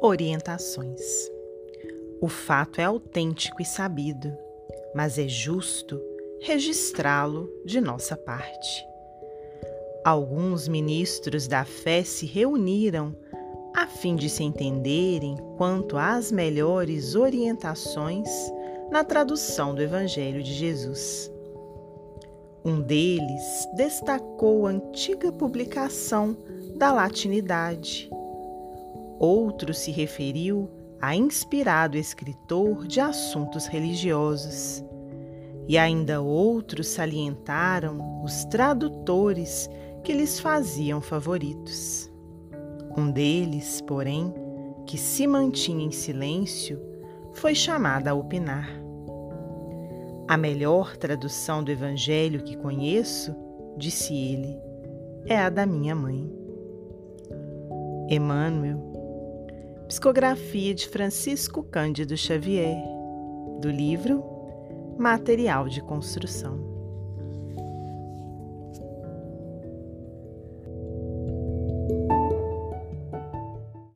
Orientações. O fato é autêntico e sabido, mas é justo registrá-lo de nossa parte. Alguns ministros da fé se reuniram a fim de se entenderem quanto às melhores orientações na tradução do Evangelho de Jesus. Um deles destacou a antiga publicação da latinidade Outro se referiu a inspirado escritor de assuntos religiosos. E ainda outros salientaram os tradutores que lhes faziam favoritos. Um deles, porém, que se mantinha em silêncio, foi chamado a opinar. A melhor tradução do Evangelho que conheço, disse ele, é a da minha mãe. Emmanuel Psicografia de Francisco Cândido Xavier, do livro Material de Construção.